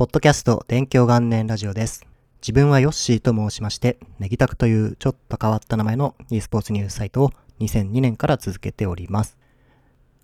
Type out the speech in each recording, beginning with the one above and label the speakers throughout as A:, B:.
A: ポッドキャスト勉強元年ラジオです。自分はヨッシーと申しまして、 Negitaku というちょっと変わった名前の e スポーツニュースサイトを2002年から続けております。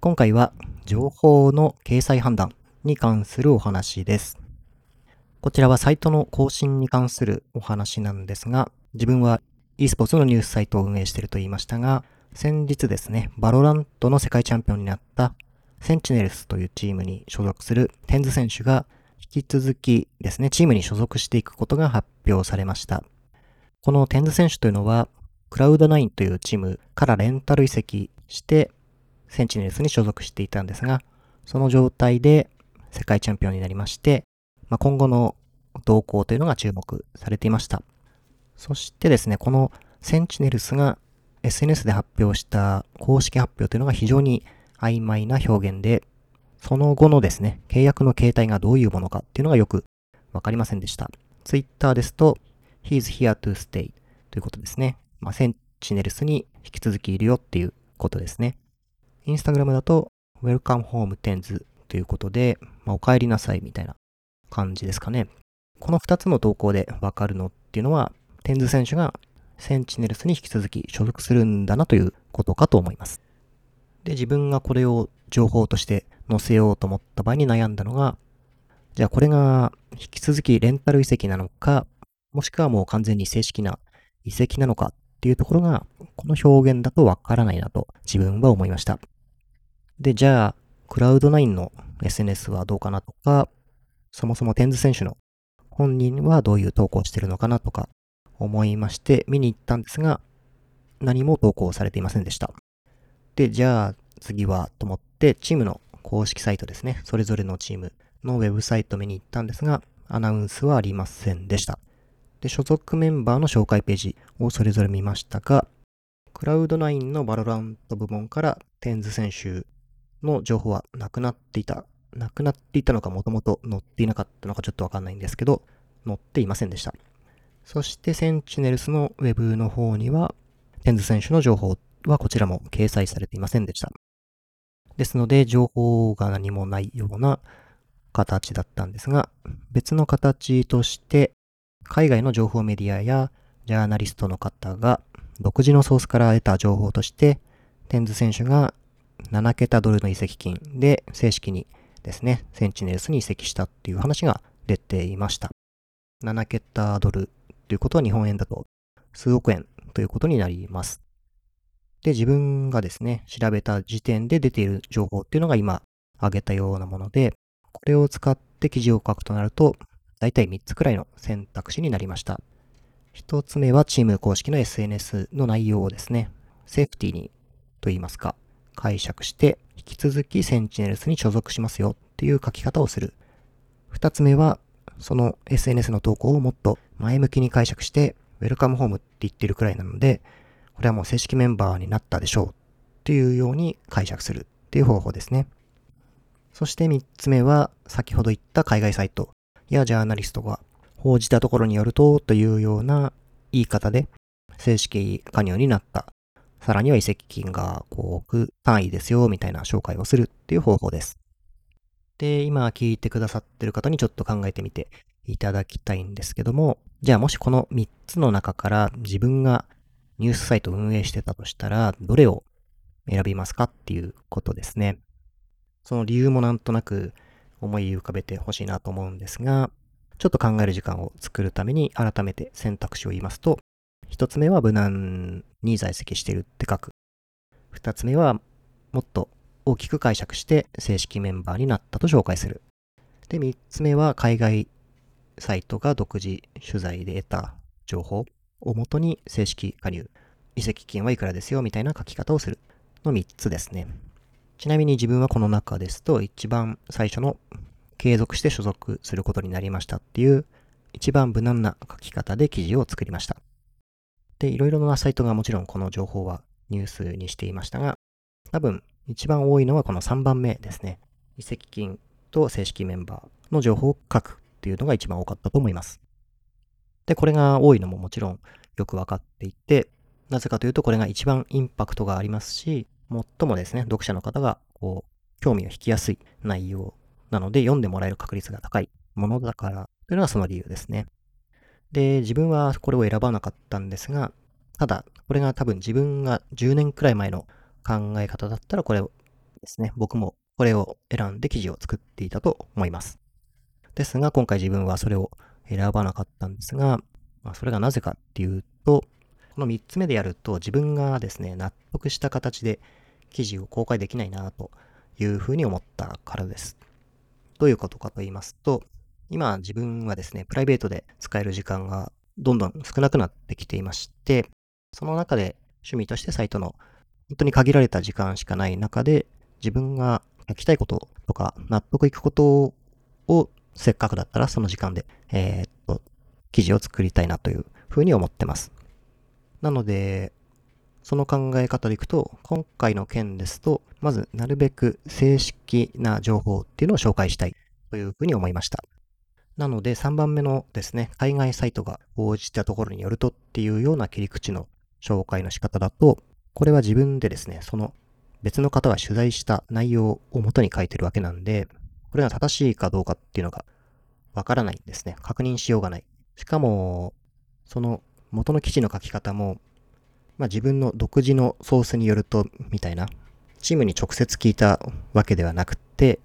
A: 今回は情報の掲載判断に関するお話です。こちらはサイトの更新に関するお話なんですが、自分は e スポーツのニュースサイトを運営していると言いましたが、先日ですね、 VALORANT の世界チャンピオンになったセンチネルスというチームに所属するテンズ選手が引き続きですね、チームに所属していくことが発表されました。このテンズ選手というのは、クラウド9というチームからレンタル移籍して、センチネルスに所属していたんですが、その状態で世界チャンピオンになりまして、まあ、今後の動向というのが注目されていました。そしてですね、このセンチネルスが SNS で発表した公式発表というのが非常に曖昧な表現で、その後のですね、契約の形態がどういうものかっていうのがよくわかりませんでした。Twitter ですと、He's here to stay ということですね。まあ、センチネルスに引き続きいるよっていうことですね。Instagram だと、Welcome home Tens ということで、まあ、お帰りなさいみたいな感じですかね。この2つの投稿でわかるのっていうのは、テンズ選手がセンチネルスに引き続き所属するんだなということかと思います。で、自分がこれを情報として載せようと思った場合に悩んだのが、じゃあこれが引き続きレンタル移籍なのか、もしくはもう完全に正式な移籍なのかっていうところが、この表現だとわからないなと自分は思いました。で、じゃあ、クラウド9の SNS はどうかなとか、そもそも TenZ 選手の本人はどういう投稿してるのかなとか思いまして見に行ったんですが、何も投稿されていませんでした。で、じゃあ次はと思ってチームの公式サイトですね、それぞれのチームのウェブサイト見に行ったんですが、アナウンスはありませんでした。で、所属メンバーの紹介ページをそれぞれ見ましたが、 Cloud9 の VALORANT 部門から TenZ 選手の情報はなくなっていた。なくなっていたのかもともと載っていなかったのかちょっとわかんないんですけど、載っていませんでした。そしてセンチネルスのウェブの方には、テンズ選手の情報はこちらも掲載されていませんでした。ですので、情報が何もないような形だったんですが、別の形として、海外の情報メディアやジャーナリストの方が独自のソースから得た情報として、テンズ選手が7桁ドルの移籍金で正式にですね、センチネルスに移籍したっていう話が出ていました。7桁ドルということは日本円だと数億円ということになります。で、自分がですね、調べた時点で出ている情報っていうのが今挙げたようなもので、これを使って記事を書くとなると、だいたい3つくらいの選択肢になりました。1つ目はチーム公式の SNS の内容をですね、セーフティーにと言いますか、解釈して、引き続きセンチネルスに所属しますよっていう書き方をする。2つ目は、その SNS の投稿をもっと前向きに解釈して、ウェルカムホームって言ってるくらいなので、これはもう正式メンバーになったでしょうっていうように解釈するっていう方法ですね。そして3つ目は、先ほど言った海外サイトやジャーナリストが報じたところによるとというような言い方で正式加入になった。さらには移籍金が5億単位ですよみたいな紹介をするっていう方法です。で、今聞いてくださってる方にちょっと考えてみていただきたいんですけども、じゃあもしこの3つの中から自分がニュースサイトを運営してたとしたら、どれを選びますかっていうことですね。その理由もなんとなく思い浮かべてほしいなと思うんですが、ちょっと考える時間を作るために改めて選択肢を言いますと、一つ目は無難に在籍しているって書く。二つ目はもっと大きく解釈して正式メンバーになったと紹介する。で、三つ目は海外サイトが独自取材で得た情報をもとに正式加入。移籍金はいくらですよみたいな書き方をするの3つですね。ちなみに自分はこの中ですと一番最初の継続して所属することになりましたっていう一番無難な書き方で記事を作りました。で、いろいろなサイトがもちろんこの情報はニュースにしていましたが、多分一番多いのはこの3番目ですね。移籍金と正式メンバーの情報を書くっていうのが一番多かったと思います。で、これが多いのももちろんよくわかっていて、なぜかというとこれが一番インパクトがありますし、最もですね、読者の方がこう、興味を引きやすい内容なので読んでもらえる確率が高いものだからというのがその理由ですね。で、自分はこれを選ばなかったんですが、ただ、これが多分自分が10年くらい前の考え方だったらこれをですね、僕もこれを選んで記事を作っていたと思います。ですが、今回自分はそれを選ばなかったんですが、まあ、それがなぜかっていうと、この3つ目でやると自分がですね、納得した形で記事を公開できないなというふうに思ったからです。どういうことかと言いますと、今自分はですね、プライベートで使える時間がどんどん少なくなってきていまして、その中で趣味としてサイトの本当に限られた時間しかない中で、自分が書きたいこととか納得いくことをせっかくだったらその時間で、えー、っと、記事を作りたいなというふうに思ってます。なので、その考え方でいくと、今回の件ですと、まずなるべく正式な情報っていうのを紹介したいというふうに思いました。なので3番目のですね、海外サイトが応じたところによるとっていうような切り口の紹介の仕方だと、これは自分でですね、その別の方が取材した内容を元に書いてるわけなんで、これが正しいかどうかっていうのがわからないんですね。確認しようがない。しかも、その元の記事の書き方もまあ、自分の独自のソースによると、みたいな、チームに直接聞いたわけではなくて、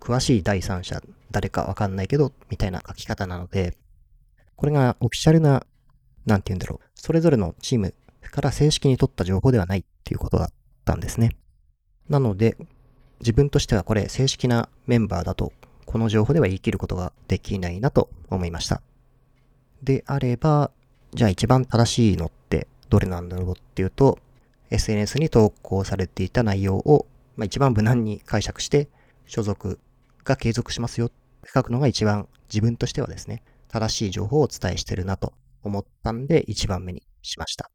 A: 詳しい第三者、誰かわかんないけど、みたいな書き方なので、これがオフィシャルな、なんて言うんだろう、それぞれのチームから正式に取った情報ではないっていうことだったんですね。なので、自分としてはこれ正式なメンバーだと、この情報では言い切ることができないなと思いました。であれば、じゃあ一番正しいのってどれなんだろうっていうと、SNS に投稿されていた内容を、まあ、一番無難に解釈して、所属が継続しますよって書くのが一番自分としてはですね、正しい情報をお伝えしてるなと思ったんで一番目にしました。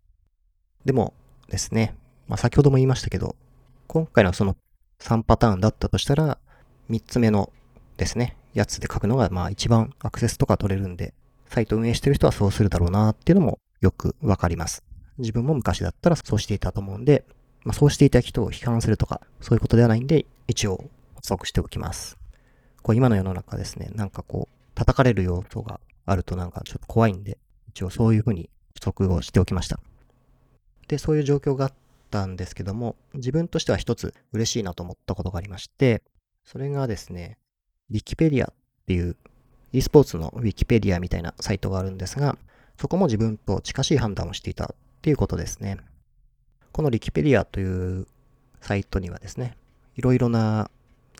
A: でもですね、まあ、先ほども言いましたけど、今回のその3パターンだったとしたら、3つ目のですね、やつで書くのがまあ一番アクセスとか取れるんで、サイト運営してる人はそうするだろうなっていうのもよくわかります。自分も昔だったらそうしていたと思うんで、まあ、そうしていた人を批判するとか、そういうことではないんで、一応補足しておきます。こう今の世の中ですね、なんかこう、叩かれる要素があるとなんかちょっと怖いんで、一応そういうふうに補足をしておきました。で、そういう状況があったんですけども、自分としては一つ嬉しいなと思ったことがありまして、それがですね、ウィキペディアっていう e スポーツのウィキペディアみたいなサイトがあるんですが、そこも自分と近しい判断をしていたっていうことですね。この Wikipedia というサイトにはですね、いろいろな、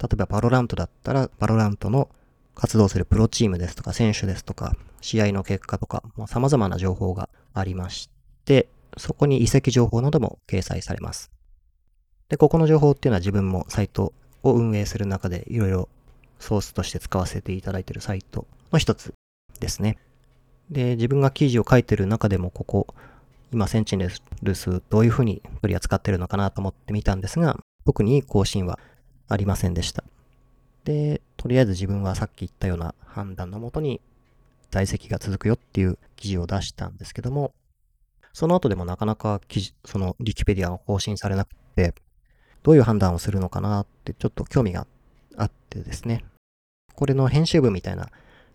A: 例えば VALORANT だったら、 VALORANT の活動するプロチームですとか、選手ですとか、試合の結果とか、もう様々な情報がありまして、そこに移籍情報なども掲載されます。で、ここの情報っていうのは自分もサイトを運営する中でいろいろソースとして使わせていただいているサイトの一つですね。で、自分が記事を書いてる中でもここ、今センチネルスどういうふうに取り扱ってるのかなと思ってみたんですが、特に更新はありませんでした。で、とりあえず自分はさっき言ったような判断のもとに在籍が続くよっていう記事を出したんですけども、その後でもなかなか記事、そのリキペディアが更新されなくて、どういう判断をするのかなってちょっと興味があってですね。これの編集部みたいな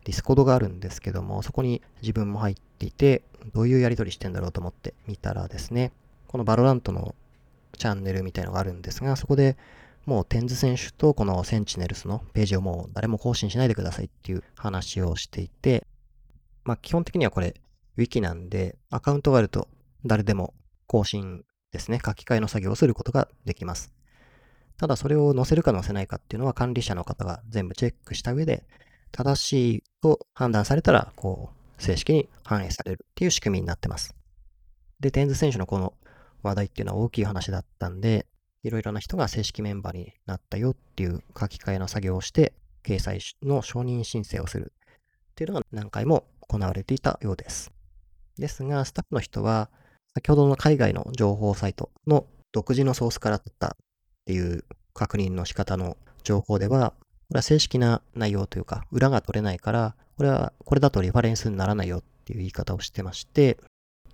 A: Discord があるんですけども、そこに自分も入っていて、どういうやりとりしてんだろうと思って見たらですね、この VALORANT のチャンネルみたいのがあるんですが、そこでもう TenZ 選手とこの Sentinels のページをもう誰も更新しないでくださいっていう話をしていて、まあ基本的にはこれ、ウィキなんで、アカウントがあると誰でも更新ですね、書き換えの作業をすることができます。ただそれを載せるか載せないかっていうのは管理者の方が全部チェックした上で、正しいと判断されたら、こう、正式に反映されるっていう仕組みになってます。で、テンズ選手のこの話題っていうのは大きい話だったんで、いろいろな人が正式メンバーになったよっていう書き換えの作業をして、掲載の承認申請をするっていうのが何回も行われていたようです。ですが、スタッフの人は、先ほどの海外の情報サイトの独自のソースから取ったっていう確認の仕方の情報では、これは正式な内容というか、裏が取れないから、これは、これだとリファレンスにならないよっていう言い方をしてまして、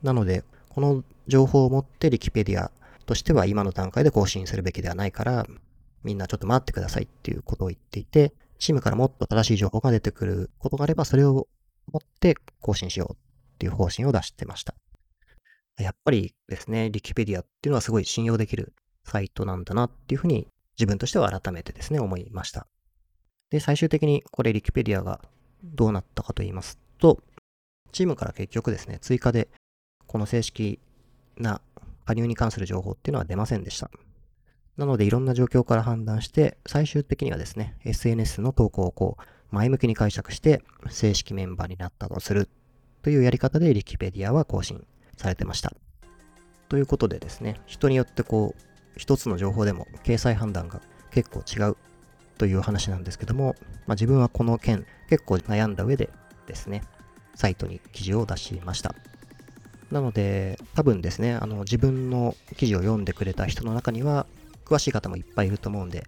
A: なので、この情報を持ってリキペディアとしては今の段階で更新するべきではないから、みんなちょっと待ってくださいっていうことを言っていて、チームからもっと正しい情報が出てくることがあれば、それを持って更新しようっていう方針を出してました。やっぱりですね、リキペディアっていうのはすごい信用できるサイトなんだなっていうふうに自分としては改めてですね、思いました。で、最終的にこれリキペディアがどうなったかと言いますと、チームから結局ですね、追加でこの正式な加入に関する情報っていうのは出ませんでした。なのでいろんな状況から判断して、最終的にはですね、SNS の投稿をこう、前向きに解釈して正式メンバーになったとするというやり方でリキペディアは更新されてました。ということでですね、人によってこう、一つの情報でも掲載判断が結構違うという話なんですけども、まあ、自分はこの件結構悩んだ上でですね、サイトに記事を出しました。なので、多分ですね、あの自分の記事を読んでくれた人の中には、詳しい方もいっぱいいると思うんで、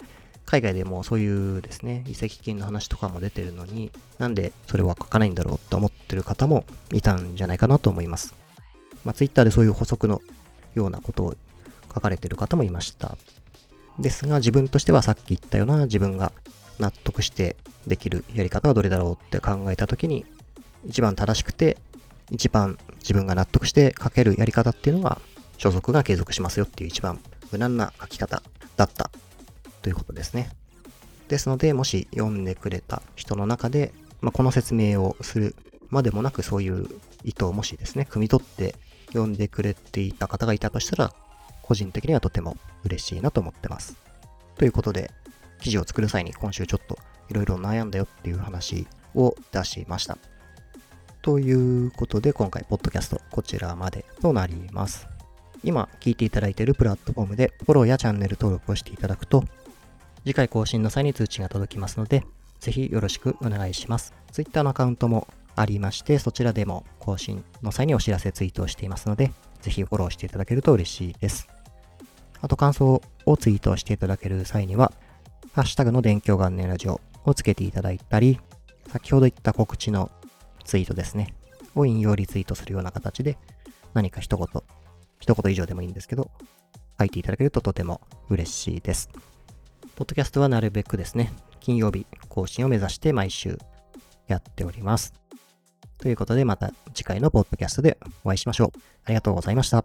A: 海外でもそういうですね、移籍金の話とかも出てるのに、なんでそれは書かないんだろうと思ってる方もいたんじゃないかなと思います。まあ、Twitter でそういう補足のようなことを書かれてる方もいました。ですが、自分としてはさっき言ったような自分が納得してできるやり方はどれだろうって考えたときに、一番正しくて、一番自分が納得して書けるやり方っていうのが、所属が継続しますよっていう一番無難な書き方だったということですね。ですので、もし読んでくれた人の中で、まあ、この説明をするまでもなくそういう意図をもしですね、汲み取って読んでくれていた方がいたとしたら、個人的にはとても嬉しいなと思ってます。ということで、記事を作る際に今週ちょっといろいろ悩んだよっていう話を出しました。ということで、今回、ポッドキャスト、こちらまでとなります。今聞いていただいているプラットフォームでフォローやチャンネル登録をしていただくと、次回更新の際に通知が届きますので、ぜひよろしくお願いします。Twitter のアカウントもありまして、そちらでも更新の際にお知らせツイートをしていますので、ぜひフォローしていただけると嬉しいです。あと感想をツイートしていただける際には、ハッシュタグの勉強元年ラジオをつけていただいたり、先ほど言った告知のツイートですね、を引用リツイートするような形で、何か一言一言以上でもいいんですけど、書いていただけるととても嬉しいです。ポッドキャストはなるべくですね、金曜日更新を目指して毎週やっております。ということでまた次回のポッドキャストでお会いしましょう。ありがとうございました。